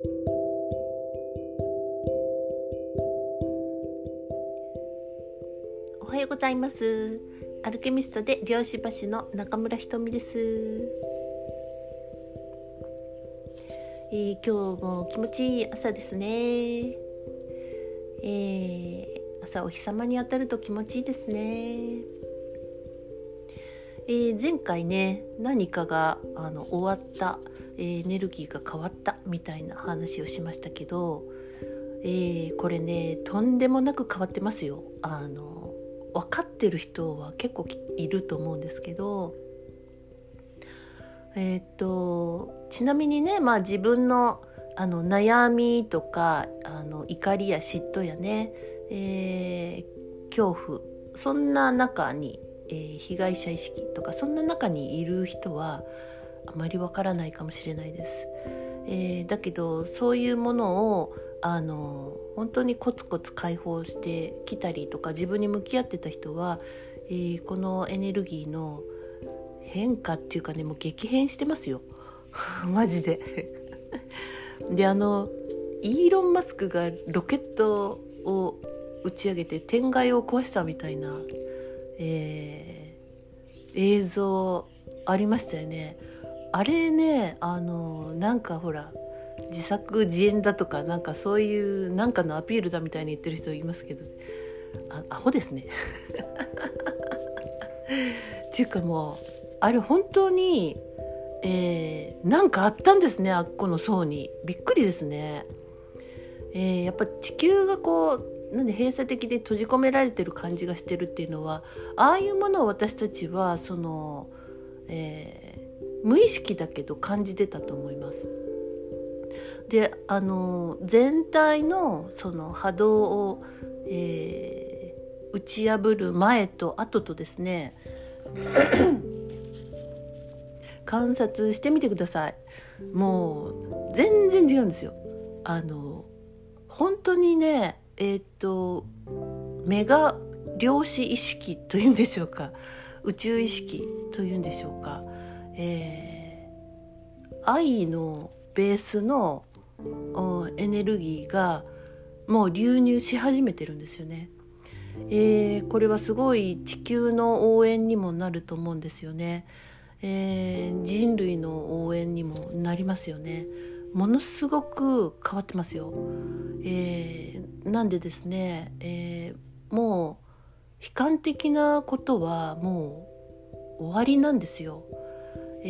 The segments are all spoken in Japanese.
おはようございます。アルケミストで漁師橋の中村ひとみです、えー、今日も気持ちいい朝ですね、えー、朝お日様に当たると気持ちいいですね。えー、前回ね何かがあの終わった、えー、エネルギーが変わった。みたいな話をしましたけど、えー、これねとんでもなく変わってますよ。あの分かってる人は結構いると思うんですけどえっ、とちなみにね、まあ、自分のあの悩みとかあの怒りや嫉妬やね、えー、恐怖そんな中にえー、被害者意識とかそんな中にいる人はあまりわからないかもしれないです。えー、だけどそういうものをあの本当にコツコツ解放してきたりとか自分に向き合ってた人は、えー、このエネルギーの変化っていうかねもう激変してますよ。マジで。であのイーロン・マスクがロケットを打ち上げて天外を壊したみたいなえー、映像ありましたよね。あれねあのなんかほら自作自演だとかなんかそういうなんかのアピールだみたいに言ってる人いますけどあアホですね。っていうかもうあれ本当にえー、なんかあったんですねあっこの層に。びっくりですね、えー、やっぱ地球がこうなんで閉鎖的で閉じ込められてる感じがしてるっていうのはああいうものを私たちはその、えー、無意識だけど感じてたと思います。であの全体のその波動を、えー、打ち破る前と後とですね 観察してみてください。もう全然違うんですよ。あの本当にねえっ、ー、とメガ量子意識というんでしょうか宇宙意識というんでしょうか、えー、愛のベースのエネルギーがもう流入し始めてるんですよね。えー、これはすごい地球の応援にもなると思うんですよね。えー、人類の応援にもなりますよね。ものすごく変わってますよ。えー、なんでですね、えー、もう悲観的なことはもう終わりなんですよ。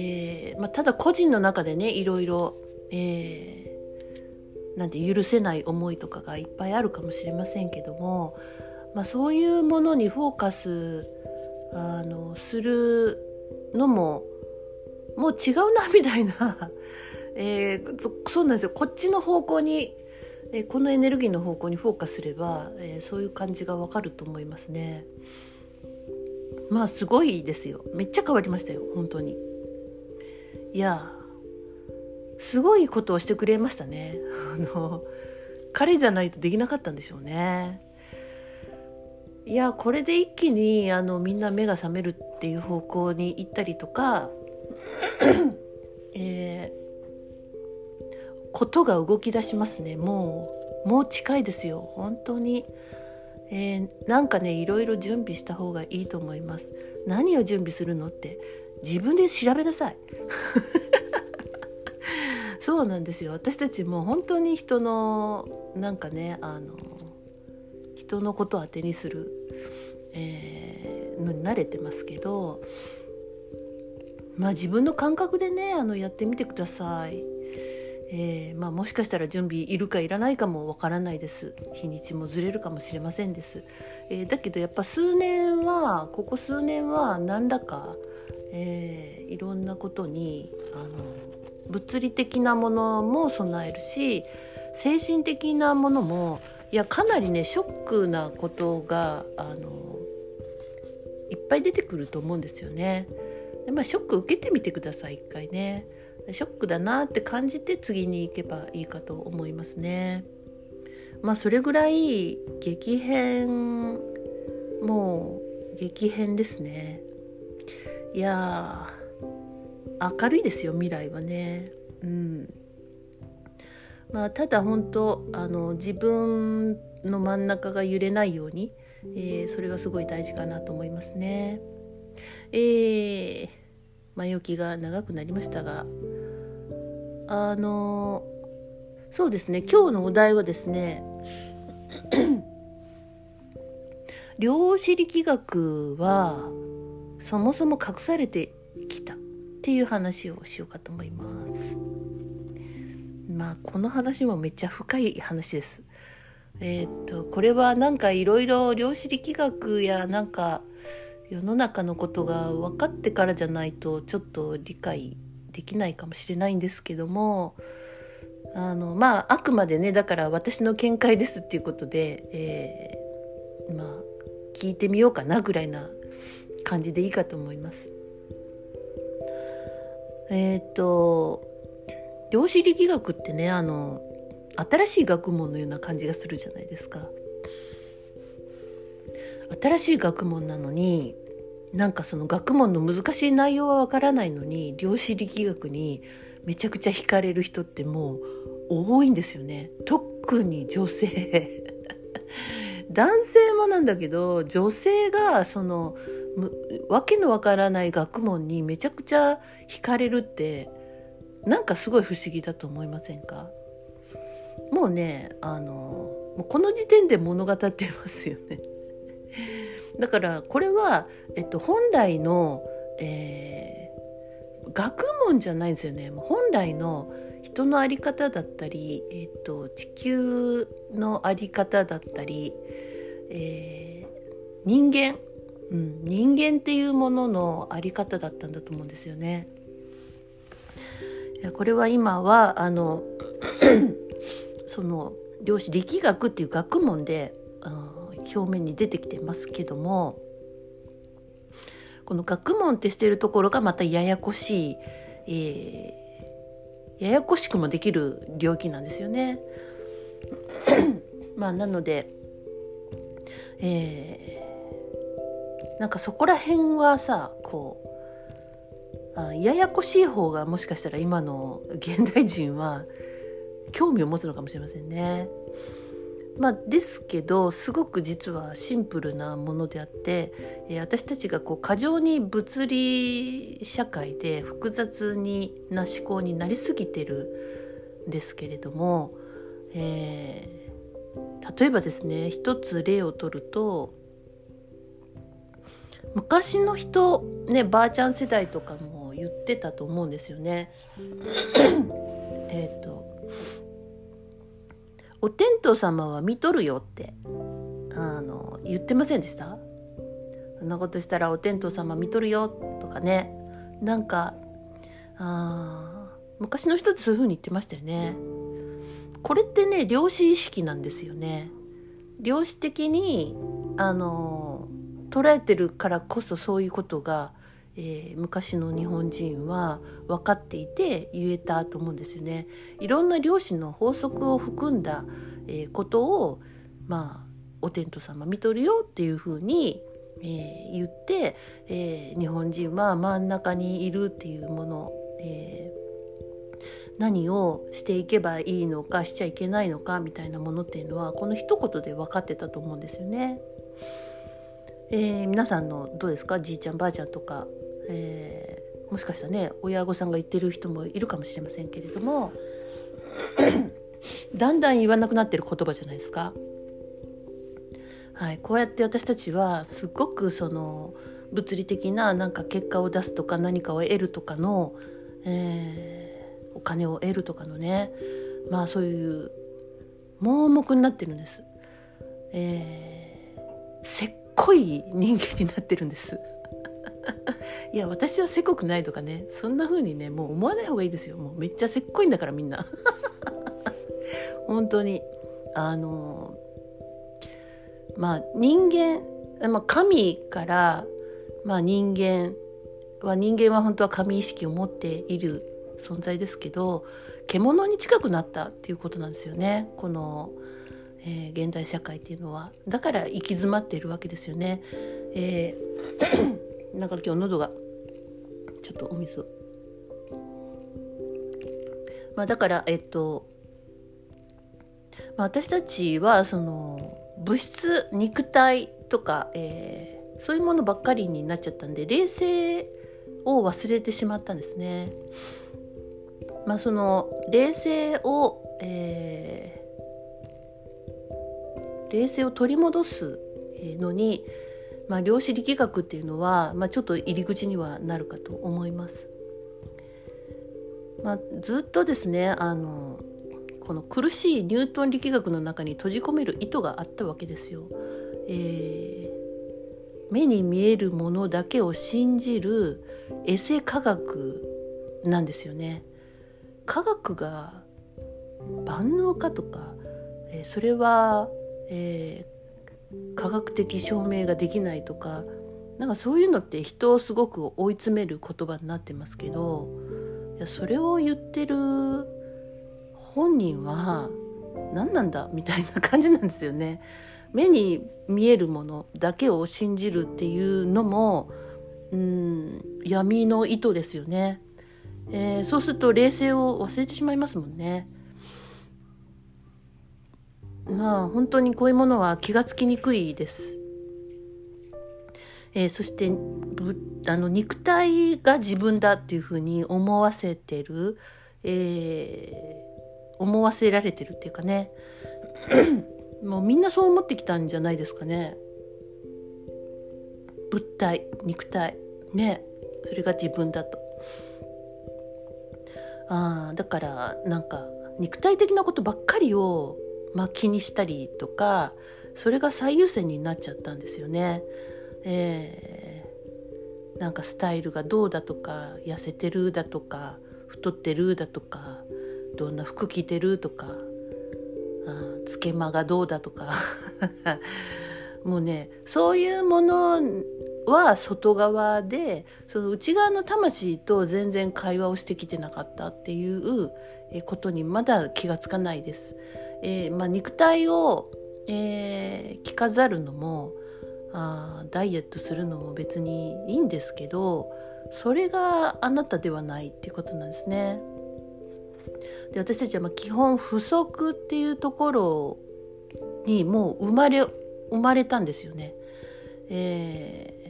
えーまあ、ただ個人の中でねいろいろ、えー、なんて許せない思いとかがいっぱいあるかもしれませんけども、まあ、そういうものにフォーカスあのするのももう違うなみたいな。えー、そそうなんですよ。こっちの方向に、えー、このエネルギーの方向にフォーカスすれば、えー、そういう感じがわかると思いますね。まあすごいですよ。めっちゃ変わりましたよ本当に。いやすごいことをしてくれましたね。あの彼じゃないとできなかったんでしょうね。いやこれで一気にあのみんな目が覚めるっていう方向に行ったりとかえーことが動き出しますね。もうもう近いですよ。本当に、えー、なんかねいろいろ準備した方がいいと思います。何を準備するのって自分で調べなさい。そうなんですよ。私たちも本当に人のなんかねあの人のことを当てにする、えー、のに慣れてますけどまあ自分の感覚でねあのやってみてください。えー、まあ、もしかしたら準備いるかいらないかもわからないです。日にちもずれるかもしれませんです、えー、だけどやっぱ数年はここ数年は何らか、えー、いろんなことにあの物理的なものも備えるし精神的なものもいやかなりねショックなことがあのいっぱい出てくると思うんですよね。でまあ、ショック受けてみてください一回ね。ショックだなって感じて次に行けばいいかと思いますね。まあそれぐらい激変もう激変ですね。いや明るいですよ未来はね。うん。まあ、ただ本当あの自分の真ん中が揺れないように、えー、それはすごい大事かなと思いますね。えー、前置きが長くなりましたがあのそうですね今日のお題はですね 量子力学はそもそも隠されてきたっていう話をしようかと思います。まあこの話もめっちゃ深い話です。えー、っとこれはなんかいろいろ量子力学やなんか世の中のことが分かってからじゃないとちょっと理解できないかもしれないんですけどもあのまああくまでねだから私の見解ですっていうことで、えー、まあ聞いてみようかなぐらいな感じでいいかと思います。えっ、と量子力学ってねあの新しい学問のような感じがするじゃないですか。新しい学問なのになんかその学問の難しい内容はわからないのに量子力学にめちゃくちゃ惹かれる人ってもう多いんですよね特に女性 男性もなんだけど女性がそのわけのわからない学問にめちゃくちゃ惹かれるってなんかすごい不思議だと思いませんか？もうねあのもうこの時点で物語ってますよね。だからこれは、えっと、本来の、えー、学問じゃないんですよね。本来の人の在り方だったり、えっと、地球の在り方だったり、えー、人間うん、人間っていうものの在り方だったんだと思うんですよね。これは今はあの その量子力学っていう学問で表面に出てきてますけどもこの学問ってしてるところがまたややこしい、えー、ややこしくもできる領域なんですよね。まあなので、えなんかそこら辺はさこうあややこしい方がもしかしたら今の現代人は興味を持つのかもしれませんね。まあ、ですけどすごく実はシンプルなものであって、えー、私たちがこう過剰に物理社会で複雑にな思考になりすぎてるんですけれども、えー、例えばですね一つ例をとると昔の人ねばあちゃん世代とかも言ってたと思うんですよね。えっと「お天道様は見とるよ」ってあの言ってませんでした？そんなことしたら「お天道様見とるよ」とかねなんかあ昔の人ってそういうふうに言ってましたよね。これってね量子意識なんですよね。量子的にあの捉えてるからこそそういうことが、えー、昔の日本人は分かっていて言えたと思うんですよね。いろんな量子の法則を含んだ、えー、ことをまあお天道様見とるよっていうふうに、えー、言って、え、日本人は真ん中にいるっていうもの、え、何をしていけばいいのかしちゃいけないのかみたいなものっていうのはこの一言で分かってたと思うんですよね。えー、皆さんのどうですか？じいちゃんばあちゃんとか、えー、もしかしたらね親御さんが言ってる人もいるかもしれませんけれども だんだん言わなくなってる言葉じゃないですか。はい、こうやって私たちはすごくその物理的ななんか結果を出すとか何かを得るとかの、えー、お金を得るとかのねまあそういう盲目になってるんです。えー、こい人間になってるんです。いや私はせこくないとかねそんな風にねもう思わない方がいいですよ。もうめっちゃせっこいんだからみんな。本当に。あのまあ人間、まあ、神からまあ人間は人間は本当は神意識を持っている存在ですけど獣に近くなったっていうことなんですよね。このえー、現代社会っていうのはだから行き詰まっているわけですよね。えー、なんか今日喉がちょっとお水。まあ、だからえっとまあ、私たちはその物質肉体とか、えー、そういうものばっかりになっちゃったんで冷静を忘れてしまったんですね。まあ、その冷静を、えー、冷静を取り戻すのに、まあ、量子力学っていうのは、まあ、ちょっと入り口にはなるかと思います。まあ、ずっとですねあのこの苦しいニュートン力学の中に閉じ込める意図があったわけですよ。えー、目に見えるものだけを信じるエセ科学なんですよね。科学が万能かとか、えー、それは、えー、科学的証明ができないとかなんかそういうのって人をすごく追い詰める言葉になってますけどいやそれを言ってる本人は何なんだみたいな感じなんですよね。目に見えるものだけを信じるっていうのもうん闇の意図ですよね、えー、そうすると冷静を忘れてしまいますもんね。まあ本当にこういうものは気がつきにくいです。えー、そしてあの肉体が自分だっていうふうに思わせてる、えー、思わせられてるっていうかね。もうみんなそう思ってきたんじゃないですかね。物体肉体。ね。それが自分だと。あだからなんか肉体的なことばっかりを、まあ、気にしたりとかそれが最優先になっちゃったんですよね。えー、なんかスタイルがどうだとか痩せてるだとか太ってるだとかどんな服着てるとかつけまがどうだとか もうねそういうものは外側でその内側の魂と全然会話をしてきてなかったっていうことにまだ気がつかないです。えー、まあ、肉体を、えー、着飾るのもあダイエットするのも別にいいんですけどそれがあなたではないっていうことなんですね。で私たちはま基本不足っていうところにもう生まれ生まれたんですよね。え、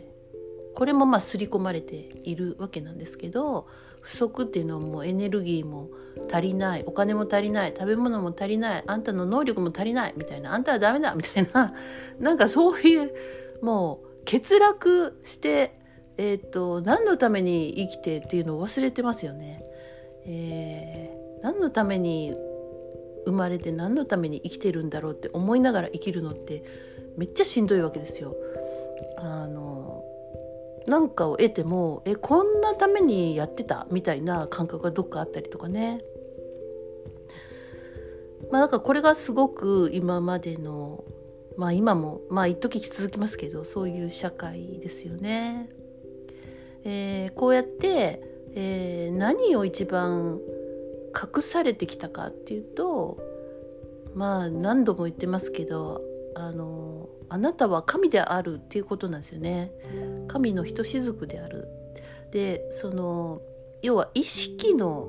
これもまあ刷り込まれているわけなんですけど不足っていうのはもうエネルギーも足りないお金も足りない食べ物も足りないあんたの能力も足りないみたいなあんたはダメだみたいな なんかそういうもう欠落して、えーと、何のために生きてっていうのを忘れてますよね。えー、何のために生まれて何のために生きてるんだろうって思いながら生きるのってめっちゃしんどいわけですよ。あのなんかを得てもえこんなためにやってた？みたいな感覚がどっかあったりとかね。まあ、だからこれがすごく今までのまあ今もまあ一時続きますけどそういう社会ですよね。えー、こうやって、えー、何を一番隠されてきたかっていうとまあ何度も言ってますけどあのあなたは神であるっていうことなんですよね。神のひとしずくである。でその要は意識の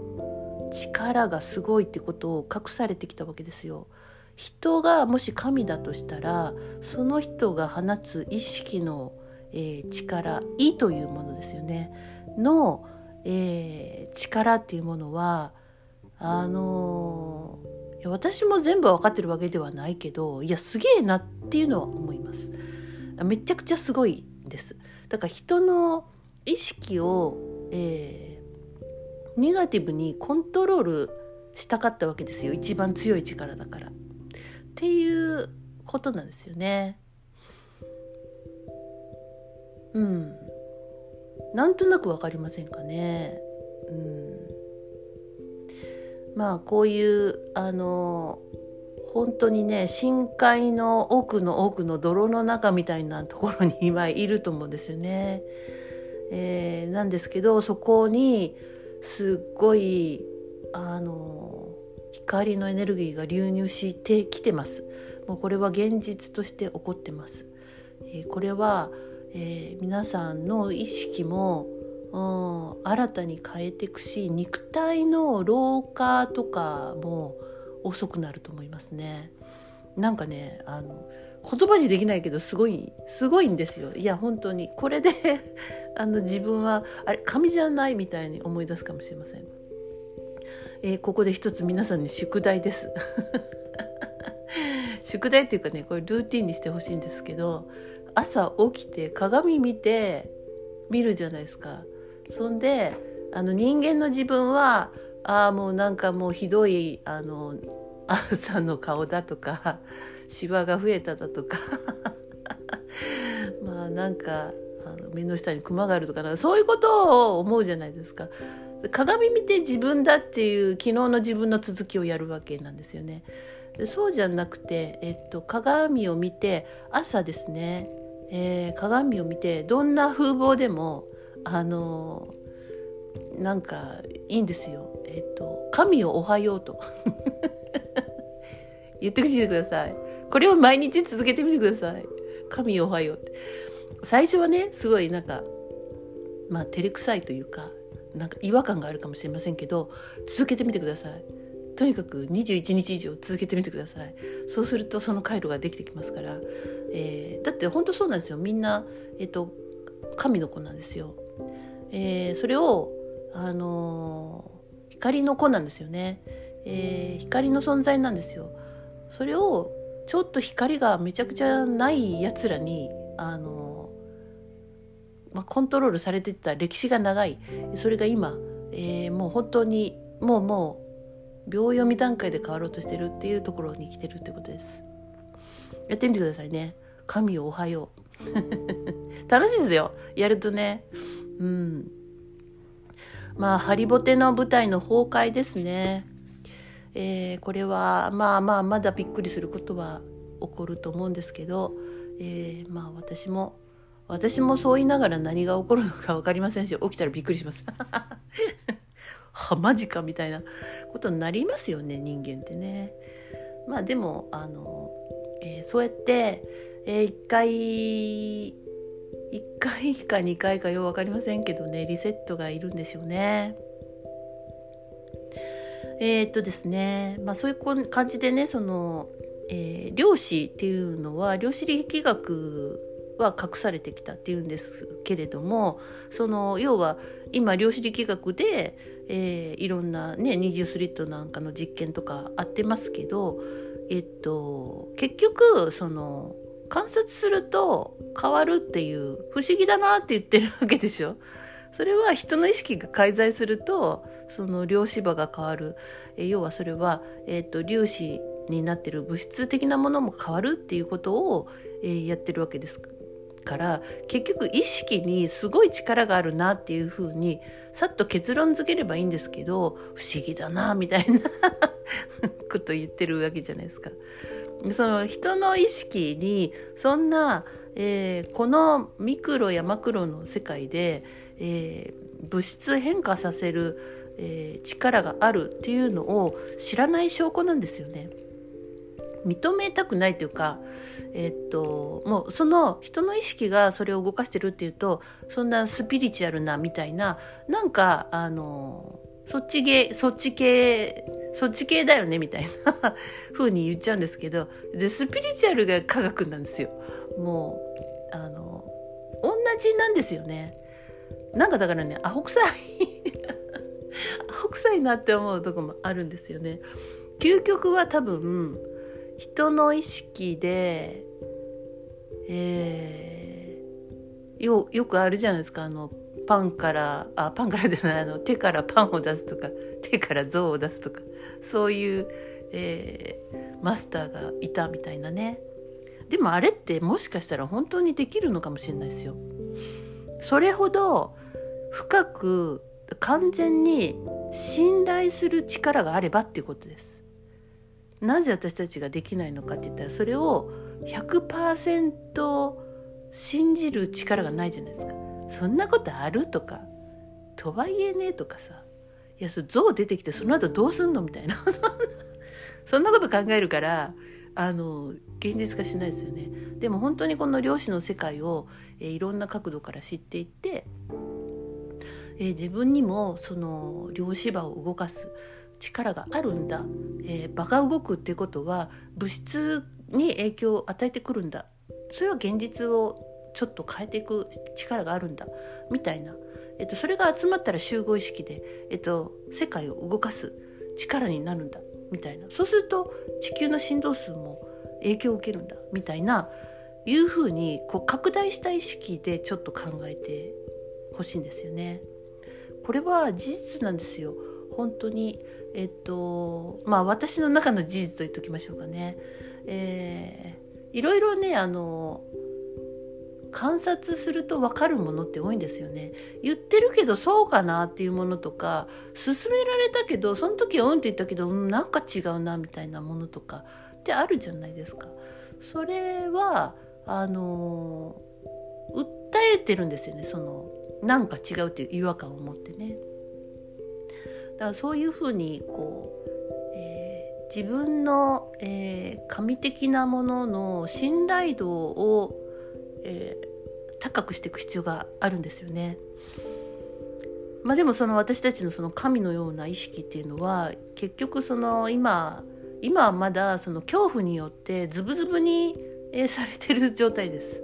力がすごいってことを隠されてきたわけですよ。人がもし神だとしたらその人が放つ意識の、えー、力意というものですよねの、えー、力っていうものはあのー、私も全部分かってるわけではないけどいやすげえなっていうのは思いますめちゃくちゃすごいですだから人の意識を、えー、ネガティブにコントロールしたかったわけですよ一番強い力だからっていうことなんですよね。うん。なんとなくわかりませんかね。うん。まあこういうあの本当にね深海の奥の奥の泥の中みたいなところに今いると思うんですよね。えー、なんですけどそこにすっごいあの光のエネルギーが流入してきてますもうこれは現実として起こってます、えー、これは、えー、皆さんの意識も、新たに変えていくし肉体の老化とかも遅くなると思いますね。なんかねあの言葉にできないけどすごいすごいんですよ。いや本当に。これで あの自分はあれ神じゃないみたいに思い出すかもしれません、えー、ここで一つ皆さんに宿題です。宿題っていうかねこれルーティンにしてほしいんですけど朝起きて鏡見て見るじゃないですか。そんであの人間の自分はああもうなんかもうひどいあの朝の顔だとかシワが増えただとか まあなんかあの目の下にクマがあるとかそういうことを思うじゃないですか。鏡見て自分だっていう昨日の自分の続きをやるわけなんですよね。そうじゃなくて、えっと、鏡を見て朝ですね、えー、鏡を見てどんな風貌でもあのなんかいいんですよ。えっと「神をおはよう」と 言ってみてください。これを毎日続けてみてください。神をおはようって。最初はね、すごいなんか、まあ、照れくさいというか、なんか違和感があるかもしれませんけど、続けてみてください。とにかく21日以上続けてみてください。そうするとその回路ができてきますから。えー、だって本当そうなんですよ。みんな、えっ、と、神の子なんですよ。えー、それを、あのー、光の子なんですよね。えー、光の存在なんですよ。それをちょっと光がめちゃくちゃないやつらにあの、まあ、コントロールされてた歴史が長い。それが今、えー、もう本当にもうもう秒読み段階で変わろうとしてるっていうところに来てるってことです。やってみてくださいね。神をおはよう。楽しいですよ。やるとねうんまあハリボテの舞台の崩壊ですねえー、これはまあまあまだびっくりすることは起こると思うんですけど、えー、まあ私も私もそう言いながら何が起こるのか分かりませんし起きたらびっくりします。はマジかみたいなことになりますよね人間ってね。まあでもあの、えー、そうやって、えー、1回1回か2回かよう分かりませんけどねリセットがいるんでしょうね。えー、っとですね、まあ、そういう感じでねその、えー、量子っていうのは量子力学は隠されてきたっていうんですけれどもその要は今量子力学で、えー、いろんなね二重スリットなんかの実験とかあってますけど、えっと、結局その観察すると変わるっていう不思議だなって言ってるわけでしょ？それは人の意識が介在するとその量子場が変わる、要はそれは、えーと、粒子になってる物質的なものも変わるっていうことを、えー、やってるわけですから結局意識にすごい力があるなっていうふうにさっと結論付ければいいんですけど不思議だなみたいな こと言ってるわけじゃないですか。その人の意識にそんな、えー、このミクロやマクロの世界で、えー、物質変化させる、えー、力があるっていうのを知らない証拠なんですよね。認めたくないというか、え、っともうその人の意識がそれを動かしてるっていうとそんなスピリチュアルなみたいななんかあのそっち系そっち系そっち系だよねみたいな風に言っちゃうんですけどでスピリチュアルが科学なんですよ。もうあの同じなんですよね。なんかだからねアホ臭い アホ臭いなって思うとこもあるんですよね究極は多分人の意識でえー、よよくあるじゃないですかあのパンからあパンからじゃないあの手からパンを出すとか手から像を出すとかそういう、えー、マスターがいたみたいなねでもあれってもしかしたら本当にできるのかもしれないですよ。それほど深く完全に信頼する力があればっていうことです。なぜ私たちができないのかって言ったらそれを100%信じる力がないじゃないですか。そんなことあるとか？とはいえねとかさいやそ像出てきてその後どうすんのみたいな。そんなこと考えるからあの現実化しないですよね。でも本当にこの量子の世界を、えー、いろんな角度から知っていってえー、自分にもその量子場を動かす力があるんだ、えー、場が動くってことは物質に影響を与えてくるんだ。それは現実をちょっと変えていく力があるんだ。みたいな、えっと、それが集まったら集合意識で、えっと、世界を動かす力になるんだみたいなそうすると地球の振動数も影響を受けるんだみたいないうふうにこう拡大した意識でちょっと考えてほしいんですよね。これは事実なんですよ本当にえっとまあ私の中の事実と言っておきましょうかね。えー、いろいろねあの観察すると分かるものって多いんですよね。言ってるけどそうかなっていうものとか勧められたけどその時はうんって言ったけど、うん、なんか違うなみたいなものとかってあるじゃないですか。それはあの訴えてるんですよねそのなんか違うっていう違和感を持ってね。だからそういうふうにこう自分の、えー、神的なものの信頼度を、えー、高くしていく必要があるんですよね。まあ、でもその私たちのその神のような意識っていうのは結局その今今はまだその恐怖によってズブズブに、えー、されてる状態です。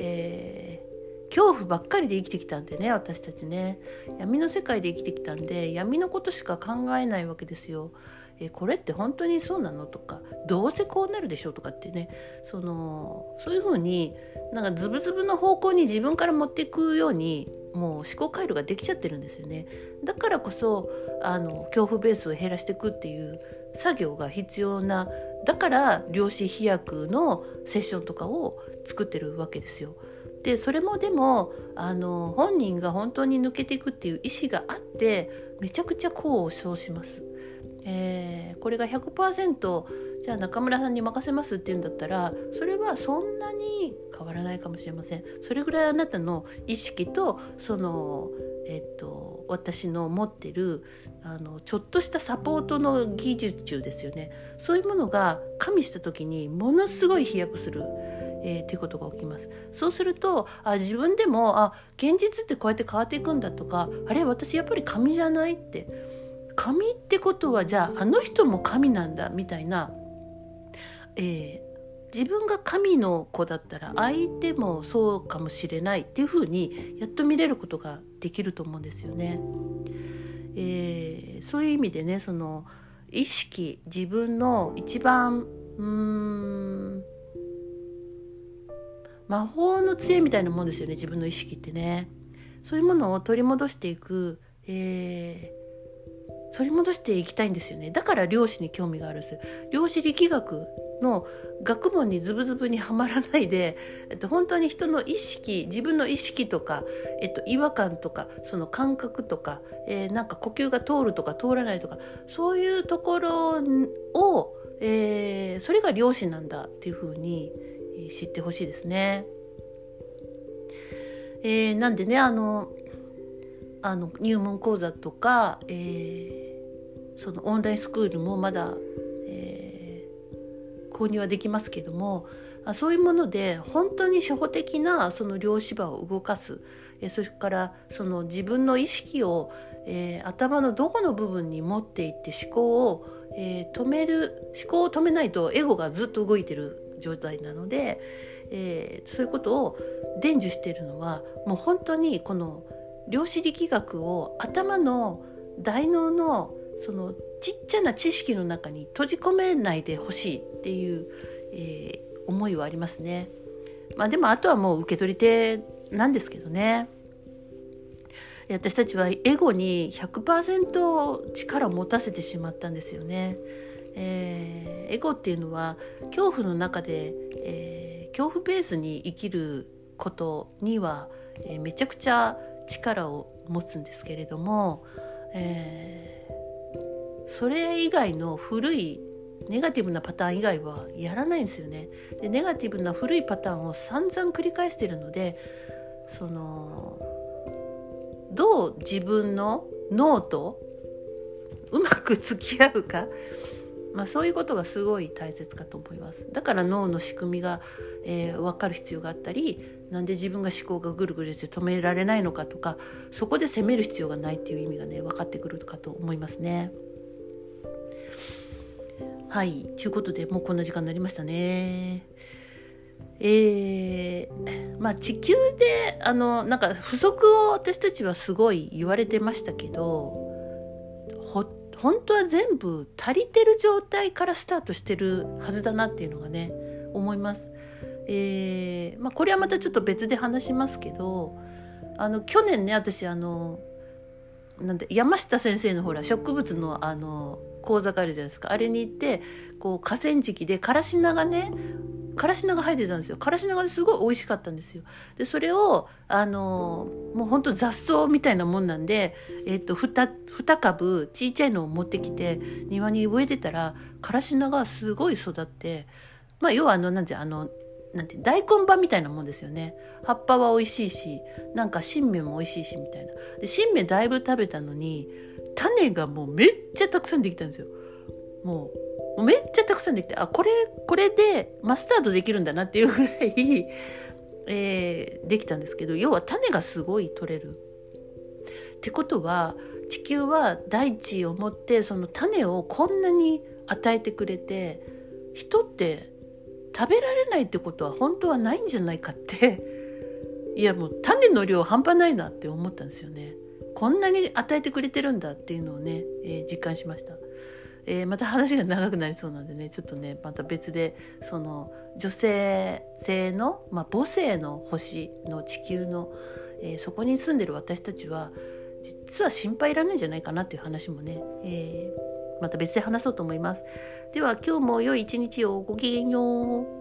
えー、恐怖ばっかりで生きてきたんでね私たちね闇の世界で生きてきたんで闇のことしか考えないわけですよ。えこれって本当にそうなの？とかどうせこうなるでしょ？うとかってねそのそういうふうになんかズブズブの方向に自分から持っていくようにもう思考回路ができちゃってるんですよねだからこそあの恐怖ベースを減らしていくっていう作業が必要なだから量子飛躍のセッションとかを作ってるわけですよ。でそれもでもあの本人が本当に抜けていくっていう意思があってめちゃくちゃ功を奏します。えー、これが100%じゃあ中村さんに任せますって言うんだったらそれはそんなに変わらないかもしれませんそれぐらいあなたの意識とそのえっと私の持ってるあのちょっとしたサポートの技術中ですよねそういうものが加味した時にものすごい飛躍する。えー、っていうことが起きますそうするとあ自分でもあ現実ってこうやって変わっていくんだとかあれ私やっぱり神じゃないって神ってことはじゃああの人も神なんだみたいな、えー、自分が神の子だったら相手もそうかもしれないっていうふうにやっと見れることができると思うんですよね。えー、そういう意味でねその意識自分の一番うん魔法の杖みたいなもんですよね自分の意識ってね。そういうものを取り戻していく、えー取り戻していきたいんですよねだから量子に興味があるんです量子力学の学問にズブズブにはまらないで、えっと、本当に人の意識自分の意識とか、えっと、違和感とかその感覚とか、えー、なんか呼吸が通るとか通らないとかそういうところを、えー、それが量子なんだっていうふうに知ってほしいですね。えー、なんでねあのあの入門講座とか、えーそのオンラインスクールもまだ、えー、購入はできますけどもそういうもので本当に初歩的なその量子場を動かす、それからその自分の意識を、えー、頭のどこの部分に持っていって思考を、えー、止める思考を止めないとエゴがずっと動いてる状態なので、えー、そういうことを伝授しているのはもう本当にこの量子力学を頭の大脳のそのちっちゃな知識の中に閉じ込めないでほしいっていう、えー、思いはありますね。まあ、でもあとはもう受け取り手なんですけどね。私たちはエゴに100%力を持たせてしまったんですよね。えー、エゴっていうのは恐怖の中で、えー、恐怖ベースに生きることには、えー、めちゃくちゃ力を持つんですけれども、えそれ以外の古いネガティブなパターン以外はやらないんですよね。でネガティブな古いパターンを散々繰り返してるのでそのどう自分の脳とうまく付き合うか、まあ、そういうことがすごい大切かと思います。だから脳の仕組みが、えー、分かる必要があったりなんで自分が思考がぐるぐるして止められないのかとかそこで責める必要がないっていう意味がね分かってくるかと思いますね。はいちゅうことでもうこんな時間になりましたねえー、まあ地球であのなんか不足を私たちはすごい言われてましたけどほ本当は全部足りてる状態からスタートしてるはずだなっていうのがね思います。えーまあ、これはまたちょっと別で話しますけどあの去年ね私あのなんで山下先生のほら植物のあの講座があるじゃないですか。あれに行ってこう河川敷でからし菜がねからし菜が生えてたんですよ。からし菜がすごい美味しかったんですよ。でそれをあのもうほんと雑草みたいなもんなんで、えっと 2, 2株ちいちゃいのを持ってきて庭に植えてたらからし菜がすごい育ってまあ要はあのなんてあのなんて大根葉みたいなもんですよね。葉っぱは美味しいしなんか新芽も美味しいしみたいな。で新芽だいぶ食べたのに種がもうめっちゃたくさんできたんですよ。もうめっちゃたくさんできてあこれこれでマスタードできるんだなっていうぐらい、えー、できたんですけど要は種がすごい取れる。ってことは地球は大地を持ってその種をこんなに与えてくれて人って食べられないってことは本当はないんじゃないかって いやもう種の量半端ないなって思ったんですよね。こんなに与えてくれてるんだっていうのをね、えー、実感しました。えー、また話が長くなりそうなんでねちょっとねまた別でその女性性の、まあ、母性の星の地球の、えー、そこに住んでる私たちは実は心配いらないんじゃないかなっていう話もね、えー、また別で話そうと思います。では今日も良い一日をごきげんよう。